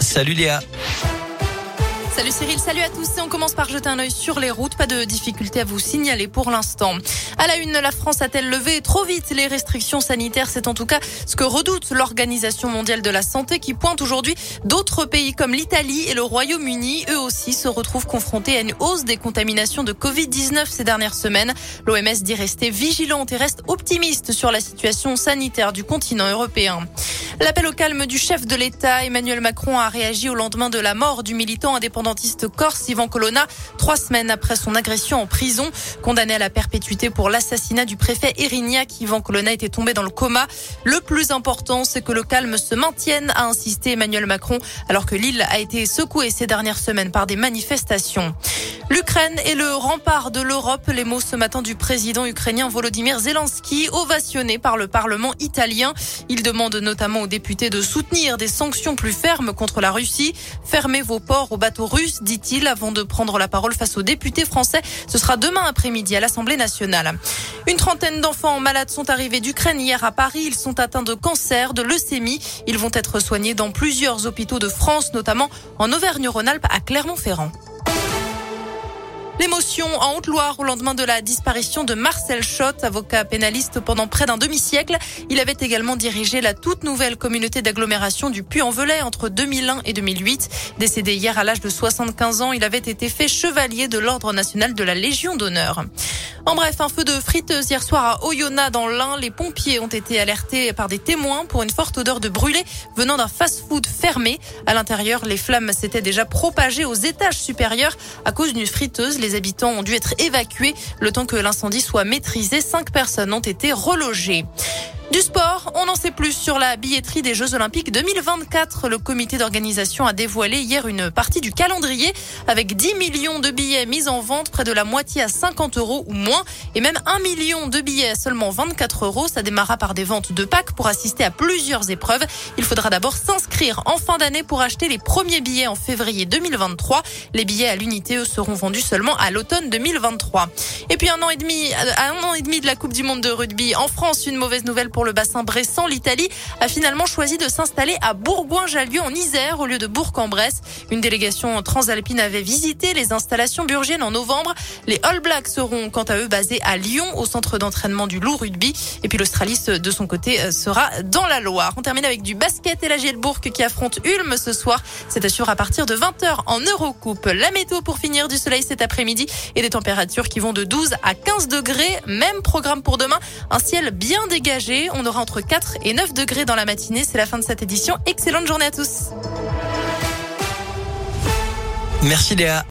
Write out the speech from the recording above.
Salut Léa. Salut Cyril, salut à tous et on commence par jeter un œil sur les routes. Pas de difficulté à vous signaler pour l'instant. À la une, la France a-t-elle levé trop vite les restrictions sanitaires? C'est en tout cas ce que redoute l'Organisation mondiale de la santé qui pointe aujourd'hui d'autres pays comme l'Italie et le Royaume-Uni. Eux aussi se retrouvent confrontés à une hausse des contaminations de Covid-19 ces dernières semaines. L'OMS dit rester vigilante et reste optimiste sur la situation sanitaire du continent européen. L'appel au calme du chef de l'État, Emmanuel Macron, a réagi au lendemain de la mort du militant indépendantiste corse Ivan Colonna, trois semaines après son agression en prison. Condamné à la perpétuité pour l'assassinat du préfet Erignac, Ivan Colonna était tombé dans le coma. Le plus important, c'est que le calme se maintienne, a insisté Emmanuel Macron, alors que l'île a été secouée ces dernières semaines par des manifestations. L'Ukraine est le rempart de l'Europe. Les mots ce matin du président ukrainien Volodymyr Zelensky, ovationné par le Parlement italien. Il demande notamment aux députés de soutenir des sanctions plus fermes contre la Russie. Fermez vos ports aux bateaux russes, dit-il, avant de prendre la parole face aux députés français. Ce sera demain après-midi à l'Assemblée nationale. Une trentaine d'enfants malades sont arrivés d'Ukraine hier à Paris. Ils sont atteints de cancer, de leucémie. Ils vont être soignés dans plusieurs hôpitaux de France, notamment en Auvergne-Rhône-Alpes à Clermont-Ferrand. L'émotion en Haute-Loire au lendemain de la disparition de Marcel Schott, avocat pénaliste pendant près d'un demi-siècle. Il avait également dirigé la toute nouvelle communauté d'agglomération du Puy-en-Velay entre 2001 et 2008. Décédé hier à l'âge de 75 ans, il avait été fait chevalier de l'Ordre national de la Légion d'honneur. En bref, un feu de friteuse hier soir à Oyonnax dans l'Ain. Les pompiers ont été alertés par des témoins pour une forte odeur de brûlé venant d'un fast-food fermé. À l'intérieur, les flammes s'étaient déjà propagées aux étages supérieurs à cause d'une friteuse. Les habitants ont dû être évacués le temps que l'incendie soit maîtrisé. Cinq personnes ont été relogées. Du sport, on en sait plus sur la billetterie des Jeux Olympiques 2024. Le comité d'organisation a dévoilé hier une partie du calendrier avec 10 millions de billets mis en vente, près de la moitié à 50 euros ou moins, et même 1 million de billets à seulement 24 euros. Ça démarra par des ventes de packs pour assister à plusieurs épreuves. Il faudra d'abord s'inscrire en fin d'année pour acheter les premiers billets en février 2023. Les billets à l'unité, eux, seront vendus seulement à l'automne 2023. Et puis un an et demi, à un an et demi de la Coupe du Monde de rugby en France, une mauvaise nouvelle pour pour le bassin bressant, l'Italie a finalement choisi de s'installer à Bourgoin-Jallieu en Isère au lieu de Bourg-en-Bresse. Une délégation transalpine avait visité les installations burgiennes en novembre. Les All Blacks seront quant à eux basés à Lyon au centre d'entraînement du loup rugby. Et puis l'Australie de son côté euh, sera dans la Loire. On termine avec du basket et la Gielbourg qui affronte Ulm ce soir. C'est assuré à partir de 20h en Eurocoupe. La météo pour finir du soleil cet après-midi et des températures qui vont de 12 à 15 degrés. Même programme pour demain. Un ciel bien dégagé. On aura entre 4 et 9 degrés dans la matinée. C'est la fin de cette édition. Excellente journée à tous. Merci Léa.